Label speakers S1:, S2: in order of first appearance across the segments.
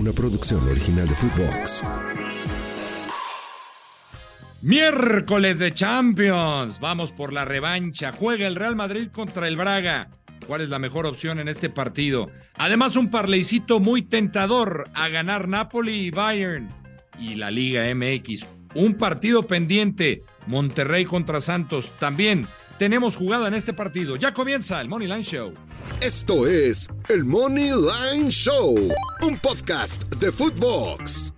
S1: una producción original de Footbox.
S2: Miércoles de Champions. Vamos por la revancha. Juega el Real Madrid contra el Braga. ¿Cuál es la mejor opción en este partido? Además, un parleycito muy tentador a ganar Napoli y Bayern. Y la Liga MX. Un partido pendiente. Monterrey contra Santos. También tenemos jugada en este partido. Ya comienza el Money Line Show.
S1: Esto es el Money Line Show, un podcast de Footbox.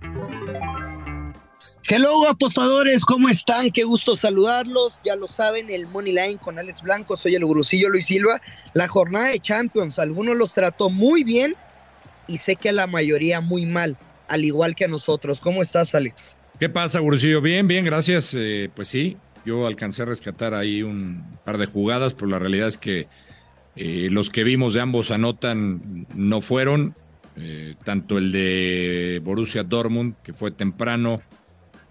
S3: Hello apostadores, ¿cómo están? Qué gusto saludarlos. Ya lo saben, el Money Line con Alex Blanco, soy el gurusillo Luis Silva. La jornada de Champions, algunos los trató muy bien y sé que a la mayoría muy mal, al igual que a nosotros. ¿Cómo estás, Alex?
S2: ¿Qué pasa, gurusillo? Bien, bien, gracias. Eh, pues sí, yo alcancé a rescatar ahí un par de jugadas, pero la realidad es que eh, los que vimos de ambos anotan no fueron. Eh, tanto el de Borussia Dortmund, que fue temprano,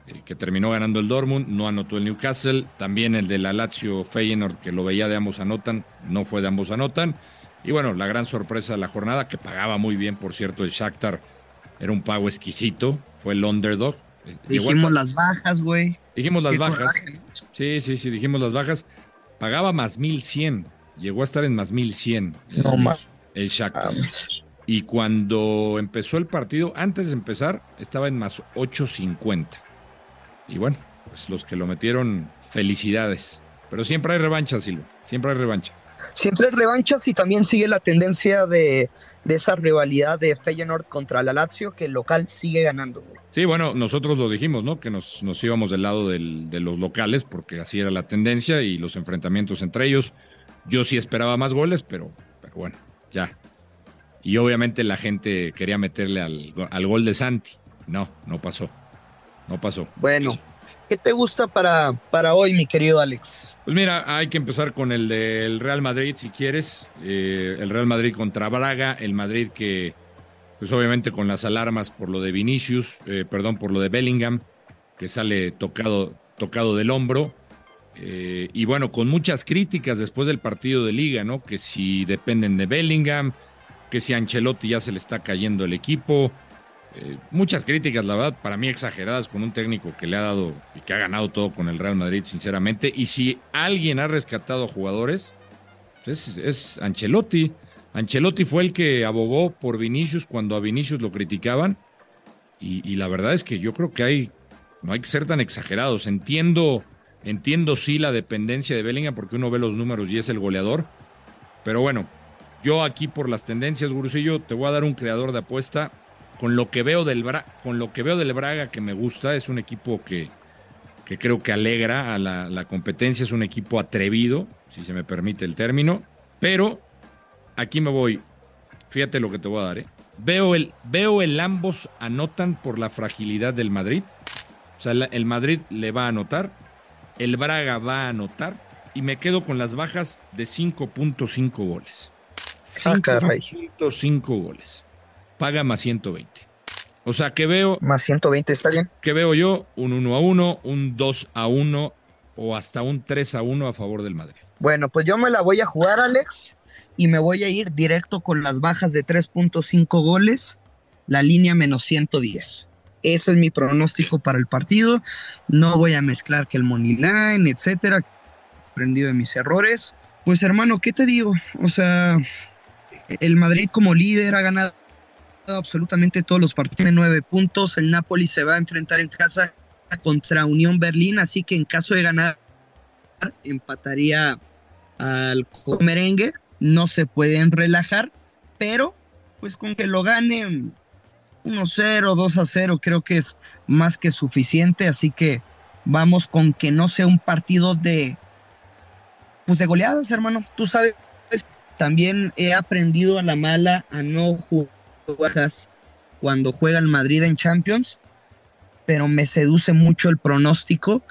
S2: eh, que terminó ganando el Dortmund, no anotó el Newcastle. También el de la Lazio Feyenoord, que lo veía de ambos anotan, no fue de ambos anotan. Y bueno, la gran sorpresa de la jornada, que pagaba muy bien, por cierto, el Shakhtar. Era un pago exquisito, fue el underdog.
S3: Dijimos las bajas, güey.
S2: Dijimos las bajas. Sí, sí, sí, dijimos las bajas. Pagaba más 1100. Llegó a estar en más 1100.
S3: No más.
S2: El Shakhtar. Y cuando empezó el partido, antes de empezar, estaba en más 850. Y bueno, pues los que lo metieron, felicidades. Pero siempre hay revancha, Silva. Siempre hay revancha.
S3: Siempre hay revanchas y también sigue la tendencia de, de esa rivalidad de Feyenoord contra la Lazio, que el local sigue ganando.
S2: Sí, bueno, nosotros lo dijimos, ¿no? Que nos, nos íbamos del lado del, de los locales, porque así era la tendencia y los enfrentamientos entre ellos. Yo sí esperaba más goles, pero, pero bueno, ya. Y obviamente la gente quería meterle al, al gol de Santi. No, no pasó. No pasó.
S3: Bueno, ¿qué te gusta para, para hoy, mi querido Alex?
S2: Pues mira, hay que empezar con el del Real Madrid, si quieres. Eh, el Real Madrid contra Braga, el Madrid que, pues obviamente con las alarmas por lo de Vinicius, eh, perdón, por lo de Bellingham, que sale tocado, tocado del hombro. Eh, y bueno, con muchas críticas después del partido de liga, ¿no? Que si dependen de Bellingham, que si Ancelotti ya se le está cayendo el equipo. Eh, muchas críticas, la verdad, para mí exageradas con un técnico que le ha dado y que ha ganado todo con el Real Madrid, sinceramente. Y si alguien ha rescatado jugadores, pues es, es Ancelotti. Ancelotti fue el que abogó por Vinicius cuando a Vinicius lo criticaban. Y, la verdad es que yo creo que hay, no hay que ser tan exagerados. Entiendo Entiendo sí la dependencia de Bellingham porque uno ve los números y es el goleador. Pero bueno, yo aquí por las tendencias, Gurusillo, te voy a dar un creador de apuesta. Con lo que veo del, Bra con lo que veo del Braga que me gusta, es un equipo que, que creo que alegra a la, la, competencia, es un equipo atrevido, si se me permite el término. Pero aquí me voy, fíjate lo que te voy a dar. ¿eh? Veo, el, veo el ambos anotan por la fragilidad del Madrid. O sea, el Madrid le va a anotar el Braga va a anotar y me quedo con las bajas de 5.5 goles. 5.5 goles. Paga más 120. O sea, que veo.
S3: Más 120, está bien.
S2: Que veo yo un 1 a 1, un 2 a 1 o hasta un 3 a 1 a favor del Madrid.
S3: Bueno, pues yo me la voy a jugar, Alex, y me voy a ir directo con las bajas de 3.5 goles, la línea menos 110. Ese es mi pronóstico para el partido. No voy a mezclar que el money line, etcétera. Aprendido de mis errores. Pues hermano, ¿qué te digo? O sea, el Madrid como líder ha ganado absolutamente todos los partidos. Tiene nueve puntos. El Napoli se va a enfrentar en casa contra Unión Berlín. Así que en caso de ganar, empataría al merengue. No se pueden relajar. Pero, pues con que lo ganen 1-0, 2-0, creo que es más que suficiente, así que vamos con que no sea un partido de pues goleadas, hermano. Tú sabes, también he aprendido a la mala a no jugar cuando juega el Madrid en Champions, pero me seduce mucho el pronóstico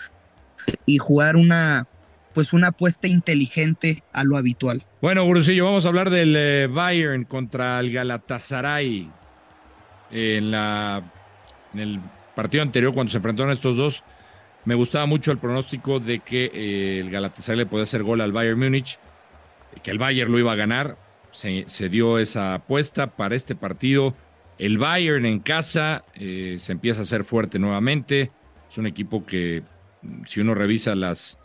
S3: y jugar una pues una apuesta inteligente a lo habitual.
S2: Bueno, Gurusillo, vamos a hablar del eh, Bayern contra el Galatasaray en, la, en el partido anterior cuando se enfrentaron estos dos, me gustaba mucho el pronóstico de que eh, el Galatasaray le podía hacer gol al Bayern Múnich, que el Bayern lo iba a ganar. Se, dio esa apuesta para este partido El Bayern en casa eh, se empieza a hacer fuerte nuevamente. Es un equipo que, si uno revisa las,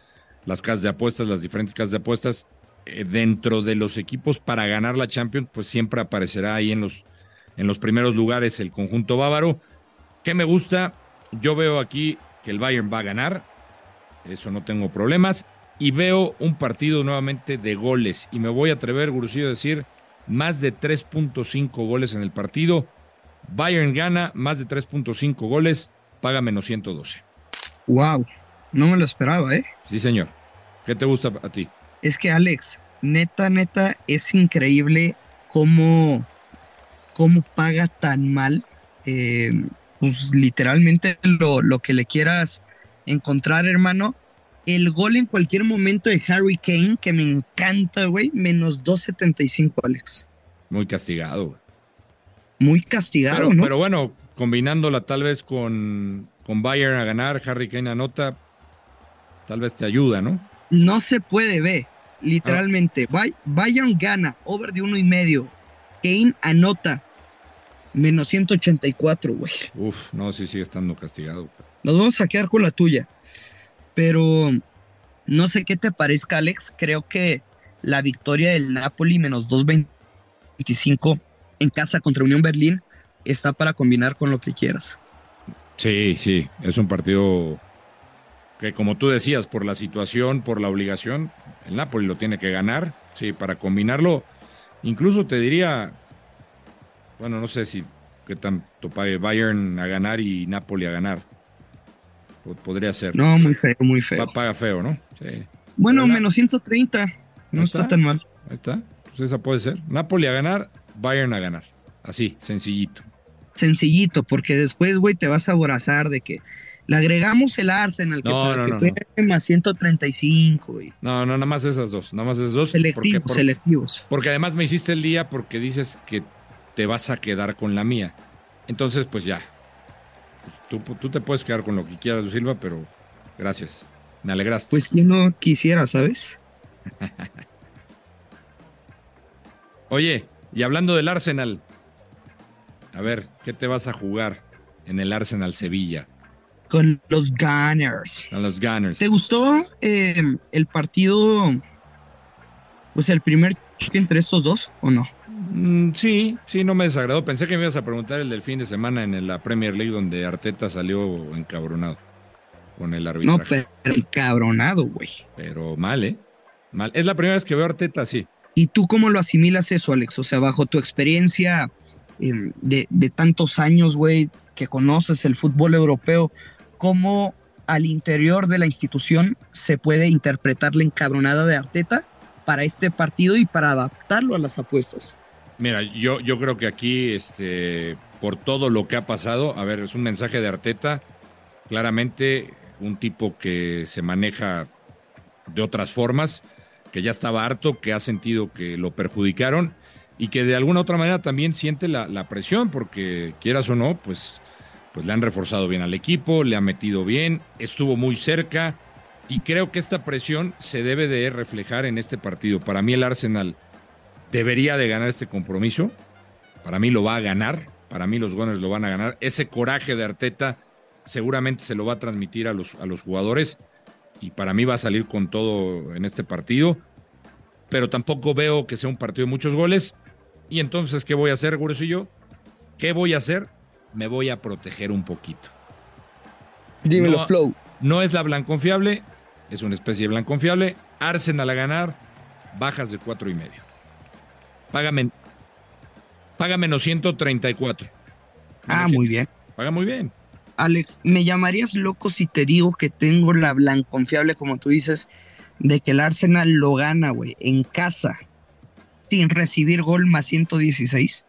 S2: las casas de apuestas, las diferentes casas de apuestas, eh, dentro de los equipos para ganar la Champions, pues siempre aparecerá ahí en los, en los primeros lugares el conjunto bávaro. ¿Qué me gusta? Yo veo aquí que el Bayern va a ganar. Eso no tengo problemas. Y veo un partido nuevamente de goles. Y me voy a atrever, Gurusillo, a decir más de 3.5 goles en el partido. Bayern gana más de 3.5 goles, paga menos 112.
S3: Wow, no me lo esperaba, ¿eh?
S2: Sí, señor. ¿Qué te gusta a ti?
S3: Es que Alex, neta, neta, es increíble cómo, cómo paga tan mal. Eh, pues literalmente lo, lo que le quieras encontrar, hermano. El gol en cualquier momento de Harry Kane, que me encanta, güey, menos 2.75, Alex.
S2: Muy castigado, güey
S3: muy castigado,
S2: pero,
S3: ¿no?
S2: Pero bueno, combinándola tal vez con, con Bayern a ganar, Harry Kane anota, tal vez te ayuda, ¿no?
S3: No se puede ver, literalmente. Ah. Bayern gana, over de uno y medio. Kane anota, menos 184, güey.
S2: Uf, no, sí sigue estando castigado.
S3: Nos vamos a quedar con la tuya. Pero no sé qué te parezca, Alex. Creo que la victoria del Napoli, menos 225 en casa contra Unión Berlín está para combinar con lo que quieras.
S2: Sí, sí, es un partido que como tú decías, por la situación, por la obligación, el Napoli lo tiene que ganar, sí, para combinarlo. Incluso te diría, bueno, no sé si qué tanto pague Bayern a ganar y Napoli a ganar. Podría ser.
S3: No, muy feo, muy feo.
S2: Paga feo, ¿no? Sí.
S3: Bueno, menos 130. No está? tan mal.
S2: Ahí está. Pues esa puede ser. Napoli a ganar, Bayern a ganar. Así, sencillito.
S3: Sencillito, porque después, güey, te vas a aborazar de que le agregamos el Arsenal, que,
S2: no, no, no,
S3: más 135, güey.
S2: No, no, nada más esas dos, nada más esas dos.
S3: Selectivos, porque, selectivos.
S2: Porque además me hiciste el día porque dices que te vas a quedar con la mía. Entonces, pues ya. Tú, tú te puedes quedar con lo que quieras, Silva, pero gracias. Me alegraste.
S3: Pues quien no quisiera, ¿sabes?
S2: Oye, y hablando del Arsenal, a ver, ¿qué te vas a jugar en el Arsenal Sevilla?
S3: Con los Gunners.
S2: Con los Gunners.
S3: ¿Te gustó eh, el partido, pues el primer choque entre estos dos o no?
S2: Mm, sí, sí, no me desagradó. Pensé que me ibas a preguntar el del fin de semana en la Premier League donde Arteta salió encabronado con el arbitraje.
S3: No, pero encabronado, güey.
S2: Pero mal, ¿eh? Mal. Es la primera vez que veo a Arteta así.
S3: ¿Y tú cómo lo asimilas eso, Alex? O sea, bajo tu experiencia em, de, tantos años, güey, que conoces el fútbol europeo, ¿cómo al interior de la institución se puede interpretar la encabronada de Arteta para este partido y para adaptarlo a las apuestas?
S2: Mira, yo, yo creo que aquí, este, por todo lo que ha pasado, a ver, es un mensaje de Arteta, claramente un tipo que se maneja de otras formas, que ya estaba harto, que ha sentido que lo perjudicaron y que de alguna otra manera también siente la, presión, porque quieras o no, pues, pues le han reforzado bien al equipo, le ha metido bien, estuvo muy cerca y creo que esta presión se debe de reflejar en este partido. Para mí el Arsenal debería de ganar este compromiso, para mí lo va a ganar, para mí los Gunners lo van a ganar. Ese coraje de Arteta seguramente se lo va a transmitir a los, a los jugadores y para mí va a salir con todo en este partido, pero tampoco veo que sea un partido de muchos goles. Y entonces, ¿qué voy a hacer, Gurusillo? ¿Qué voy a hacer? Me voy a proteger un poquito.
S3: Dímelo, Flow.
S2: No es la confiable, es una especie de confiable. Arsenal a ganar, bajas de cuatro y medio. Págame, paga menos 134.
S3: Ah, muy bien.
S2: Paga muy bien.
S3: Alex, me llamarías loco si te digo que tengo la confiable, como tú dices, de que el Arsenal lo gana, güey, en casa, sin recibir gol más 116.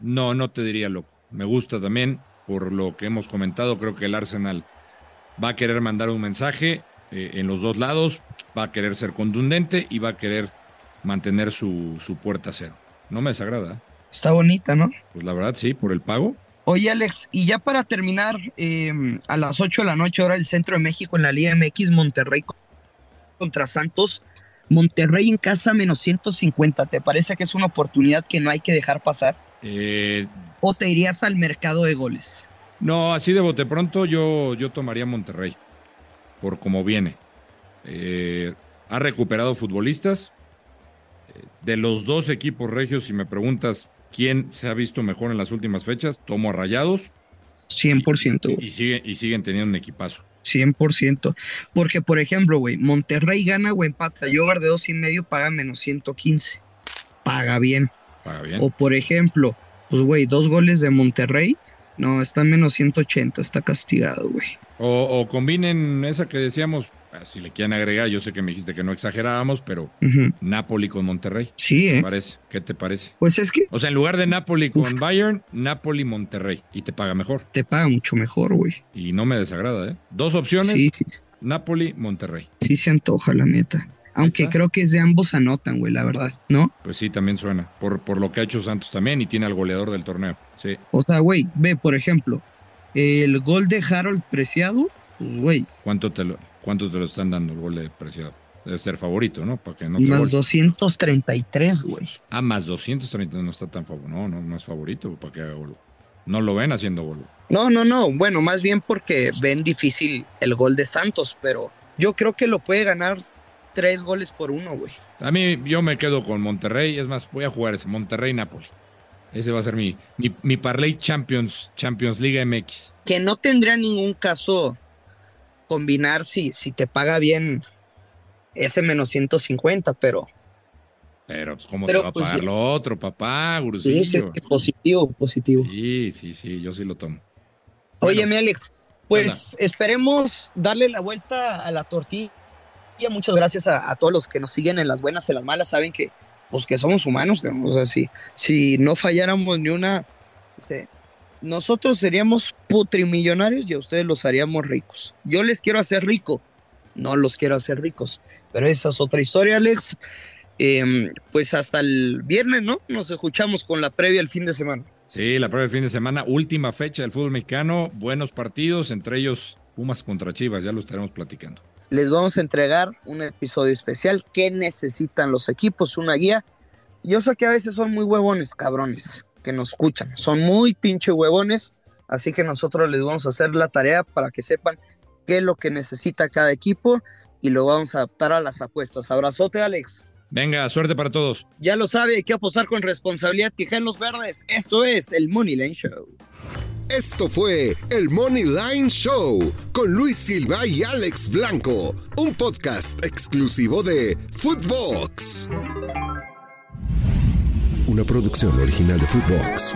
S2: No, no te diría loco. Me gusta también, por lo que hemos comentado, creo que el Arsenal va a querer mandar un mensaje eh, en los dos lados, va a querer ser contundente y va a querer mantener su, su puerta cero. No me desagrada.
S3: Está bonita, ¿no?
S2: Pues la verdad, sí, por el pago.
S3: Oye, Alex, y ya para terminar, em, a las 8 de la noche, ahora el centro de México en la Liga MX, Monterrey contra Santos. Monterrey en casa menos 150. ¿Te parece que es una oportunidad que no hay que dejar pasar?
S2: Eh,
S3: ¿O te irías al mercado de goles?
S2: no, así de bote pronto yo, yo tomaría Monterrey, por cómo viene. Eh, ha recuperado futbolistas. De los dos equipos regios, si me preguntas quién se ha visto mejor en las últimas fechas, tomo a Rayados
S3: 100%. güey.
S2: y, sigue, y siguen teniendo un equipazo.
S3: 100%. Porque, por ejemplo, güey, Monterrey gana o empata. Y over de dos y medio paga menos 115. Paga bien.
S2: Paga bien.
S3: O, por ejemplo, pues, güey, dos goles de Monterrey. No, está menos 180. Está castigado, güey.
S2: O, o combinen esa que decíamos, si le quieren agregar, yo sé que me dijiste que no exagerábamos, pero. Napoli con Monterrey.
S3: Sí,
S2: ¿Qué
S3: ¿eh?
S2: te parece? ¿Qué te parece?
S3: Pues es que
S2: O sea, en lugar de Napoli con
S3: Uf.
S2: Bayern, Napoli Monterrey. Y te paga mejor.
S3: te paga mucho mejor, güey.
S2: Y no me desagrada, ¿eh? Dos opciones,
S3: Sí, sí,
S2: Napoli, Monterrey.
S3: sí se antoja, la neta. Aunque creo que es de ambos anotan, güey, la verdad, ¿no?
S2: Pues sí, también suena. Por, por lo que ha hecho Santos también y tiene al goleador del torneo. Sí.
S3: O sea, güey, ve, por ejemplo, el gol de Harold Preciado, pues, güey,
S2: ¿Cuánto te, lo, ¿Cuánto te lo están dando el gol de Preciado? Debe ser favorito, ¿no? Para que no
S3: más
S2: gol.
S3: 233, güey.
S2: Ah, más 230 no está tan favorito. No, no, no es favorito para que haga gol. No lo ven haciendo gol.
S3: No, no, no. Bueno, más bien porque ven difícil el gol de Santos, pero yo creo que lo puede ganar tres goles por uno, güey.
S2: A mí, yo me quedo con Monterrey. Es más, voy a jugar ese Monterrey-Napoli. Ese va a ser mi, mi, mi Parlay Champions, Champions Liga MX.
S3: Que no tendría ningún caso combinar si, si te paga bien ese menos 150, pero
S2: Pero, pues, ¿cómo
S3: Pero,
S2: te va a
S3: pues,
S2: pagar
S3: sí.
S2: lo otro, papá?
S3: sí,
S2: Gurusillo?
S3: sí, positivo, positivo.
S2: Sí, sí, sí, yo sí lo tomo.
S3: Oye,
S2: Bueno,
S3: mi Alex, pues esperemos darle la vuelta a la tortilla. Muchas gracias a, a todos los que nos siguen en las buenas, en las malas. Saben que, pues, que somos humanos. ¿no? O sea, si, si no falláramos ni una, se- nosotros seríamos putrimillonarios y a ustedes los haríamos ricos. Yo les quiero hacer rico, no los quiero hacer ricos. Pero esa es otra historia, Alex. Em, pues hasta el viernes, ¿no? Nos escuchamos con la previa el fin de semana.
S2: Sí, la prueba del fin de semana, última fecha del fútbol mexicano, buenos partidos, entre ellos Pumas contra Chivas, ya lo estaremos platicando.
S3: les vamos a entregar un episodio especial que necesitan los equipos, una guía. Yo sé que a veces son muy huevones, cabrones, que nos escuchan. Son muy pinche huevones, así que nosotros les vamos a hacer la tarea para que sepan qué es lo que necesita cada equipo y lo vamos a adaptar a las apuestas. Abrazote, Alex.
S2: Venga, suerte para todos.
S3: Ya lo sabe, hay que apostar con responsabilidad que caen los verdes. Esto es el Money Lane Show.
S1: Esto fue el Money Line Show con Luis Silva y Alex Blanco, un podcast exclusivo de Footbox. Producción original de Footbox.